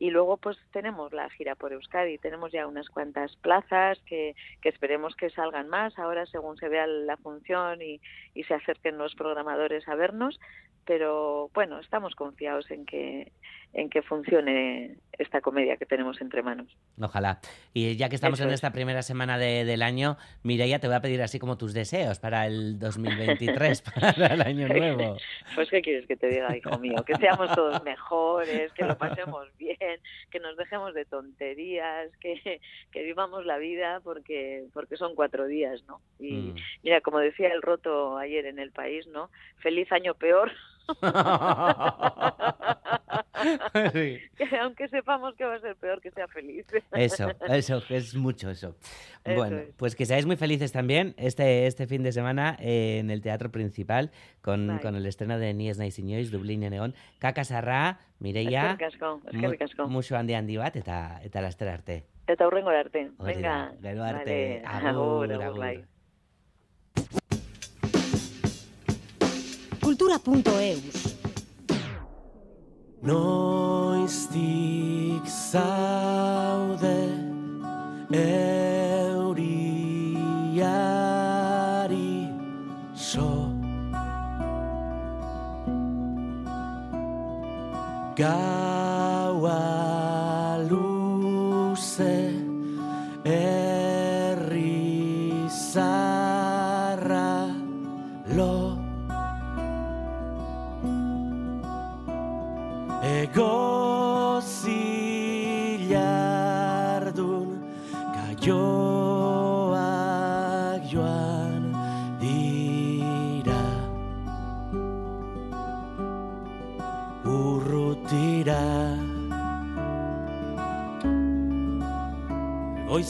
y luego pues tenemos la gira por Euskadi, tenemos ya unas cuantas plazas que, que esperemos que salgan más ahora según se vea la función y, y se acerquen los programadores a vernos, pero bueno, estamos confiados en que en que funcione esta comedia que tenemos entre manos. Ojalá. Y ya que estamos Eso en es. esta primera semana de- del año, Mireia, te voy a pedir así como tus deseos para el 2023, para el año nuevo. Pues, ¿qué quieres que te diga, hijo mío? Que seamos todos mejores, que lo pasemos bien, que nos dejemos de tonterías, que, que vivamos la vida porque, porque son cuatro días, ¿no? Y Mm. mira, como decía el roto ayer en el país, ¿no? Feliz año peor. Sí. Que aunque sepamos que va a ser peor, que sea feliz. Eso, eso, es mucho eso. Eso bueno, es. pues que seáis muy felices también este, este fin de semana en el Teatro Principal con, Bai. con el estreno de Nies Naiziñoiz, Dublín y Neón. Kaka Sarra, Mireia, asko. musu handi bat eta, eta laster arte. Eta hurrengo arte. Venga. gero arte. Vale, Agur, agur, agur. bai. Kultura.eus. Noiztik zaude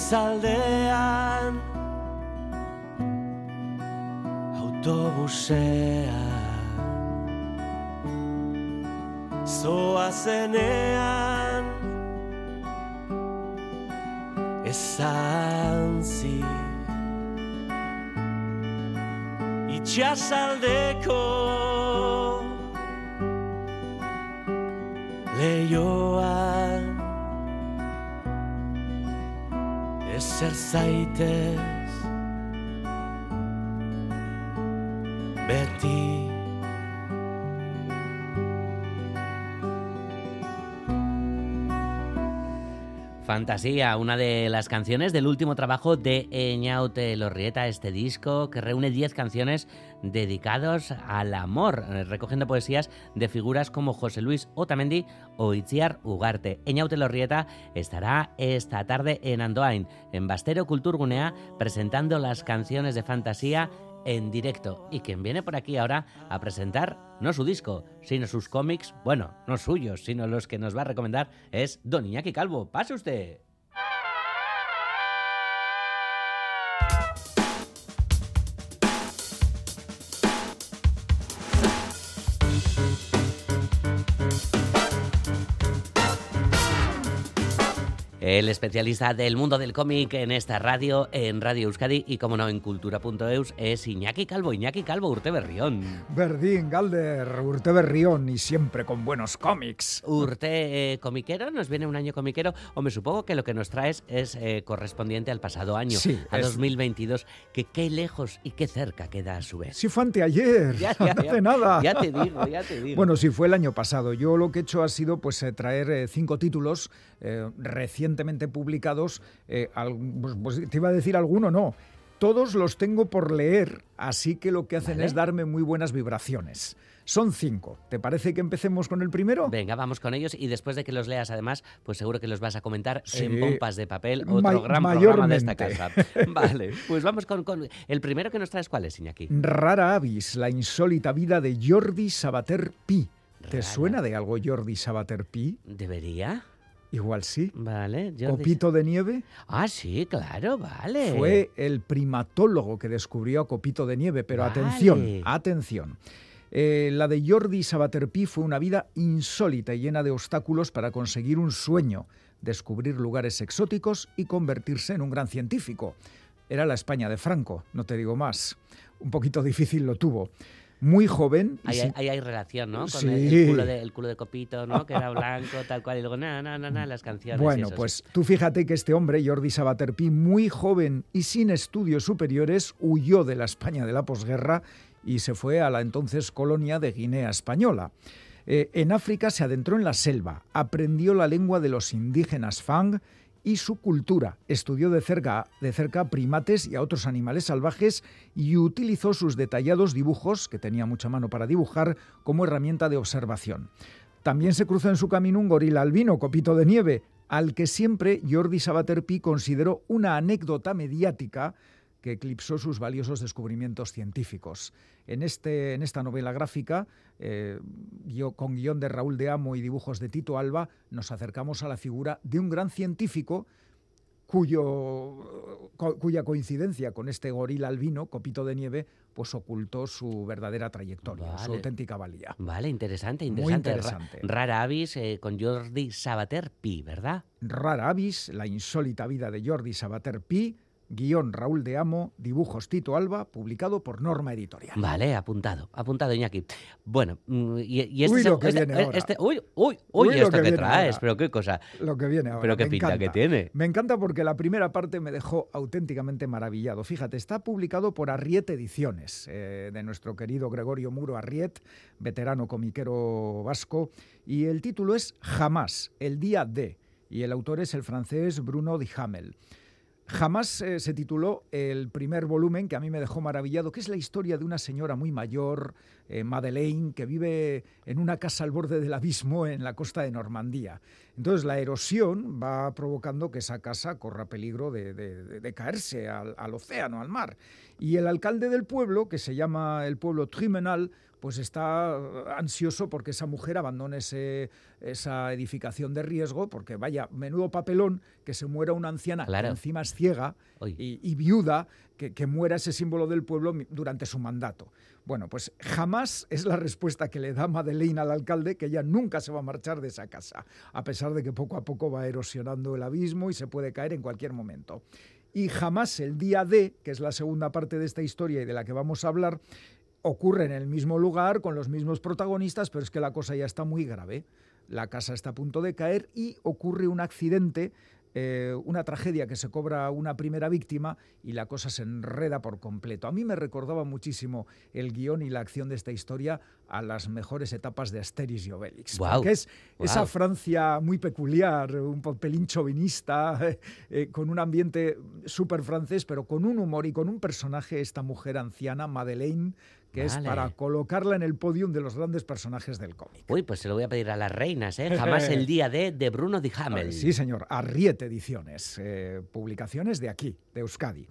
Goizaldean autobusean. Zoazenean esan zi itxasaldeko leioan ezer zaitez beti Fantasía, una de las canciones del último trabajo de Eñaute Lorrieta, este disco que reúne 10 canciones dedicados al amor, eh, recogiendo poesías de figuras como José Luis Otamendi o Itziar Ugarte. Eñaute Lorrieta estará esta tarde en Andoain, en Bastero Kulturgunea, presentando las canciones de fantasía en directo. Y quien viene por aquí ahora a presentar no su disco, sino sus cómics, bueno, no suyos, sino los que nos va a recomendar, es Don Iñaki Calvo. ¡Pase usted! El especialista del mundo del cómic en esta radio, en Radio Euskadi y como no en cultura.eus es Iñaki Calvo, Iñaki Calvo Urte Berrión. Verdín, Galder, Urte Berrión y siempre con buenos cómics. Urte eh, comiquero, nos viene un año comiquero, o me supongo que lo que nos traes es eh, correspondiente al pasado año, Sí, a es- 2022, que qué lejos y qué cerca queda a su vez. Sí fue anteayer, Ya, ya, no ya. hace nada. Ya te digo, ya te digo. Bueno, sí, fue el año pasado. Yo lo que he hecho ha sido pues eh, traer eh, cinco títulos eh, recientemente publicados. eh, al- pues, pues, te iba a decir alguno, no. Todos los tengo por leer, así que lo que hacen Vale. es darme muy buenas vibraciones. Son cinco. ¿Te parece que empecemos con el primero? Venga, vamos con ellos y después de que los leas, además, pues seguro que los vas a comentar Sí. en pompas de papel, otro Ma- gran programa de esta casa. Vale, pues vamos con, con- el primero que nos traes, ¿cuál es, Iñaki? Rara Avis, la insólita vida de Jordi Sabater Pi. ¿Te Rara. suena de algo Jordi Sabater Pi? ¿Debería? Igual sí. Vale, Jordi. Copito de nieve. Ah, sí, claro, vale. Fue el primatólogo que descubrió a Copito de nieve, pero Vale. atención, atención. Eh, la de Jordi Sabater Pi fue una vida insólita y llena de obstáculos para conseguir un sueño, descubrir lugares exóticos y convertirse en un gran científico. Era la España de Franco, no te digo más. Un poquito difícil lo tuvo. Muy joven. Ahí, ahí hay relación, ¿no? Con Sí. el, el culo de, el culo de Copito, ¿no? Que era blanco, tal cual. Y luego, na, na, na, na, las canciones. Bueno, eso, pues sí. tú fíjate que este hombre, Jordi Sabater Pi, muy joven y sin estudios superiores, huyó de la España de la posguerra y se fue a la entonces colonia de Guinea Española. Eh, en África se adentró en la selva, aprendió la lengua de los indígenas Fang y su cultura, estudió de cerca, de cerca primates y a otros animales salvajes y utilizó sus detallados dibujos, que tenía mucha mano para dibujar, como herramienta de observación. También se cruzó en su camino un gorila albino, copito de nieve, al que siempre Jordi Sabater Pi consideró una anécdota mediática que eclipsó sus valiosos descubrimientos científicos. En, este, en esta novela gráfica, eh, yo, con guion de Raúl de Amo y dibujos de Tito Alba, nos acercamos a la figura de un gran científico cuyo, co- cuya coincidencia con este gorila albino, copito de nieve, pues ocultó su verdadera trayectoria, su auténtica valía. Vale, interesante, Muy interesante. Ra- interesante. Rara Avis eh, con Jordi Sabater Pi, ¿verdad? Rara Avis, la insólita vida de Jordi Sabater Pi, guion Raúl de Amo, dibujos Tito Alba, publicado por Norma Editorial. Vale, apuntado, apuntado, Iñaki. Bueno, mm, y, y este, Uy, lo que este- viene ahora. este- uy, uy, uy, Uy, lo esto que que, traes, ahora. pero qué cosa. Lo que viene ahora. Pero qué me pinta que encanta. tiene. Me encanta porque la primera parte me dejó auténticamente maravillado. Fíjate, está publicado por Arriet Ediciones, eh, de nuestro querido Gregorio Muro Arriet, veterano comiquero vasco, y el título es Jamás, el día de, y el autor es el francés Bruno Di Hamel. Jamás eh, se tituló el primer volumen que a mí me dejó maravillado, que es la historia de una señora muy mayor, eh, Madeleine, que vive en una casa al borde del abismo en la costa de Normandía. Entonces la erosión va provocando que esa casa corra peligro de, caerse al océano, al mar. Y el alcalde del pueblo, que se llama el pueblo Trimenal, pues está ansioso porque esa mujer abandone ese- esa edificación de riesgo, porque vaya, menudo papelón que se muera una anciana Claro. que encima es ciega y, y viuda, que, que muera ese símbolo del pueblo durante su mandato. Bueno, pues jamás es la respuesta que le da Madeleine al alcalde, que ella nunca se va a marchar de esa casa, a pesar de que poco a poco va erosionando el abismo y se puede caer en cualquier momento. Y jamás el día D, que es la segunda parte de esta historia y de la que vamos a hablar, ocurre en el mismo lugar, con los mismos protagonistas, pero es que la cosa ya está muy grave. La casa está a punto de caer y ocurre un accidente, eh, una tragedia que se cobra una primera víctima y la cosa se enreda por completo. A mí me recordaba muchísimo el guion y la acción de esta historia a las mejores etapas de Asterix y Obelix. Porque es esa. Francia muy peculiar, un pelín chauvinista, eh, con un ambiente súper francés, pero con un humor y con un personaje, esta mujer anciana, Madeleine, que es para colocarla en el podium de los grandes personajes del cómic. Uy, pues se lo voy a pedir a las reinas, ¿eh? Jamás el día de, de Bruno Di Hamel. Sí, señor. Arriet Ediciones, eh, publicaciones de aquí, de Euskadi.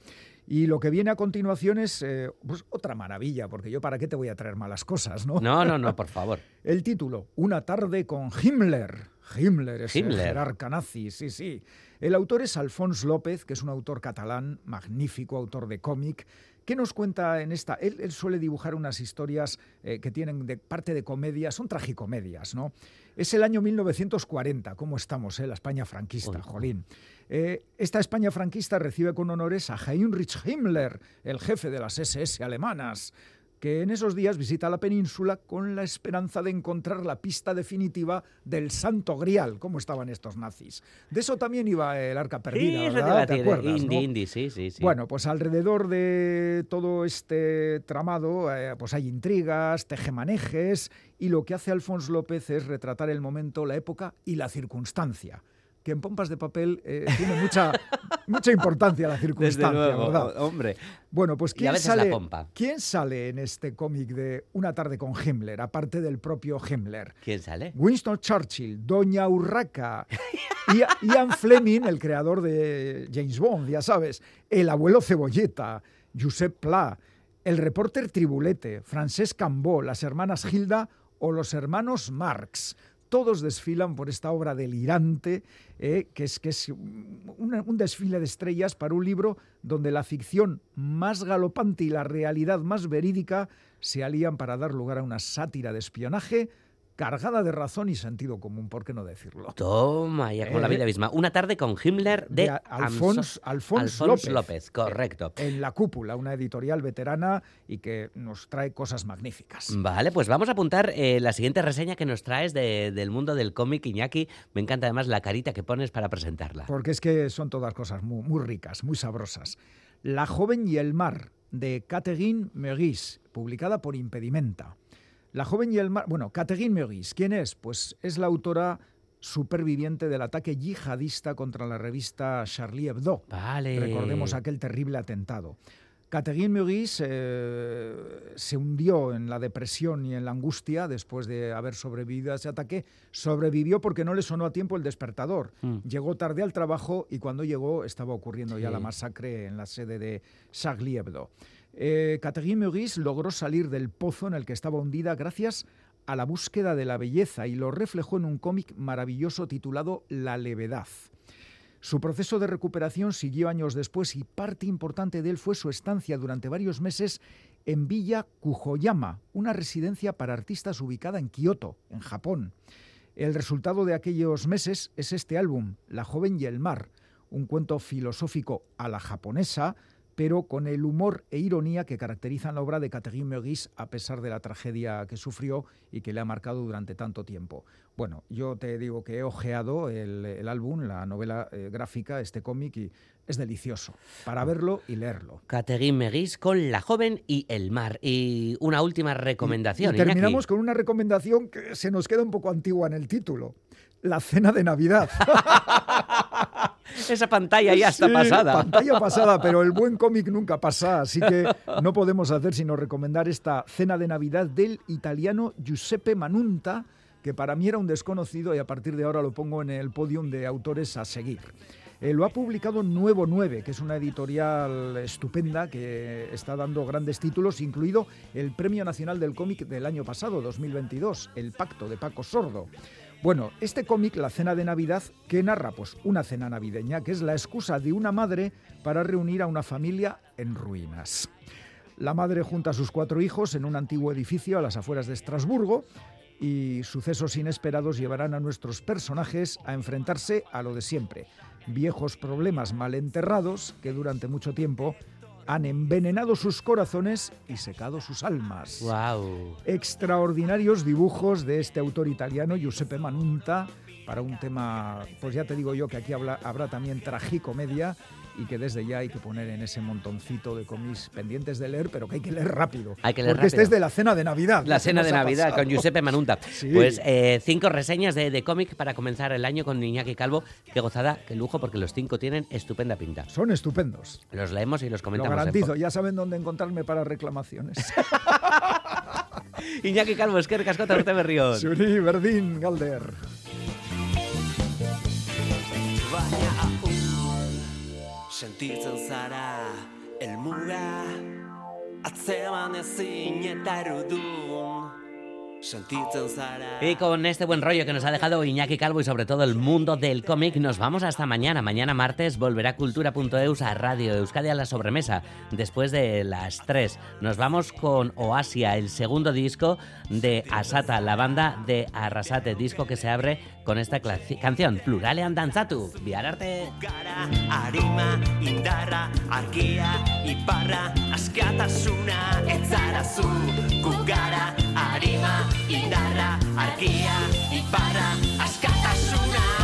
Y lo que viene a continuación es eh, pues otra maravilla, porque yo para qué te voy a traer malas cosas, ¿no? No, no, no, por favor. El título, Una tarde con Himmler. Himmler, ese Himmler. jerarca nazi, sí, sí. El autor es Alfons López, que es un autor catalán, magnífico autor de cómic. ¿Qué nos cuenta en esta? Él, él suele dibujar unas historias eh, que tienen de parte de comedia, son tragicomedias, ¿no? Es el año 1940, ¿cómo estamos, eh? La España franquista, jolín. Eh, esta España franquista recibe con honores a Heinrich Himmler, el jefe de las SS alemanas que en esos días visita la península con la esperanza de encontrar la pista definitiva del Santo Grial, como estaban estos nazis. De eso también iba el arca perdida, Sí, ¿verdad? ¿Te acuerdas, no? Sí, sí. Bueno, pues alrededor de todo este tramado, eh, pues hay intrigas, tejemanejes, y lo que hace Alfonso López es retratar el momento, la época y la circunstancia. Que en pompas de papel eh, tiene mucha, mucha importancia la circunstancia, luego, ¿verdad? hombre. Bueno, pues ¿quién sale. ¿quién sale en este cómic de Una tarde con Himmler, aparte del propio Himmler? ¿Quién sale? Winston Churchill, Doña Urraca, Ia- Ian Fleming, el creador de James Bond, ya sabes, el abuelo Cebolleta, Josep Pla, el reporter Tribulete, Francesc Cambó, las hermanas Hilda o los hermanos Marx. Todos desfilan por esta obra delirante, eh, que es, que es un, un desfile de estrellas para un libro donde la ficción más galopante y la realidad más verídica se alían para dar lugar a una sátira de espionaje cargada de razón y sentido común, ¿por qué no decirlo? Toma, ya con la Eh, vida misma. Una tarde con Himmler de, de Alfons, Amso- Alfons Alfons López. correcto. En La Cúpula, una editorial veterana y que nos trae cosas magníficas. Vale, pues vamos a apuntar eh, la siguiente reseña que nos traes de- del mundo del cómic, Iñaki. Me encanta además la carita que pones para presentarla. Porque es que son todas cosas muy, muy ricas, muy sabrosas. La joven y el mar, de Catherine Meurice, publicada por Impedimenta. La joven y el mar... Bueno, Catherine Meurice, ¿quién es? Pues es la autora superviviente del ataque yihadista contra la revista Charlie Hebdo. Vale. Recordemos aquel terrible atentado. Catherine Meurice eh, se hundió en la depresión y en la angustia después de haber sobrevivido a ese ataque. Sobrevivió porque no le sonó a tiempo el despertador. Mm. Llegó tarde al trabajo y cuando llegó estaba ocurriendo ya la masacre en la sede de Charlie Hebdo. Eh, Catherine Meurice logró salir del pozo en el que estaba hundida gracias a la búsqueda de la belleza y lo reflejó en un cómic maravilloso titulado La levedad. Su proceso de recuperación siguió años después y parte importante de él fue su estancia durante varios meses en Villa Kujoyama, una residencia para artistas ubicada en Kioto, en Japón. El resultado de aquellos meses es este álbum, La joven y el mar, un cuento filosófico a la japonesa, pero con el humor e ironía que caracterizan la obra de Catherine Meurice a pesar de la tragedia que sufrió y que le ha marcado durante tanto tiempo. Bueno, yo te digo que he ojeado el, el álbum, la novela eh, gráfica, este cómic, y es delicioso para verlo y leerlo. Catherine Meguis con La joven y el mar. Y una última recomendación. Y terminamos Iñaki. con una recomendación que se nos queda un poco antigua en el título. La cena de Navidad. Esa pantalla ya está Sí, pasada. Pantalla pasada, pero el buen cómic nunca pasa, así que no podemos hacer sino recomendar esta cena de Navidad del italiano Giuseppe Manunta, que para mí era un desconocido y a partir de ahora lo pongo en el podium de autores a seguir. Eh, lo ha publicado Nuevo 9, que es una editorial estupenda que está dando grandes títulos, incluido el Premio Nacional del Cómic del año pasado, 2022, El Pacto de Paco Sordo. Bueno, este cómic, La Cena de Navidad, que narra pues una cena navideña, que es la excusa de una madre para reunir a una familia en ruinas. La madre junta a sus cuatro hijos en un antiguo edificio a las afueras de Estrasburgo y sucesos inesperados llevarán a nuestros personajes a enfrentarse a lo de siempre, viejos problemas mal enterrados que durante mucho tiempo han envenenado sus corazones y secado sus almas. Wow. Extraordinarios dibujos de este autor italiano, Giuseppe Manunta, para un tema, pues ya te digo yo que aquí habla- habrá también tragicomedia y que desde ya hay que poner en ese montoncito de cómics pendientes de leer, pero que hay que leer rápido. Hay que leer porque este rápido. es de la cena de Navidad. La cena de Navidad pasado. con Giuseppe Manunta. Sí. Pues eh, cinco reseñas de, de cómic para comenzar el año con Iñaki Calvo. Qué gozada, qué lujo, porque los cinco tienen estupenda pinta. Son estupendos. Los leemos y los Lo comentamos. en garantizo, ya saben dónde encontrarme para reclamaciones. Iñaki Calvo, es que recascota urte berrión. Zuri, berdin, galder. Sentitzen zara Elmuga Atzeman ezin eta erudun Y con este buen rollo que nos ha dejado Iñaki Calvo y sobre todo el mundo del cómic, nos vamos hasta mañana. Mañana martes volverá Cultura.eus a Radio Euskadi a la sobremesa, después de las 3. Nos vamos con Oasia, el segundo disco de Asata, la banda de Arrasate, disco que se abre con esta canción, Pluralean Danzatu. Biararte. Arima, indarra, indarra, argia, iparra, askatasuna.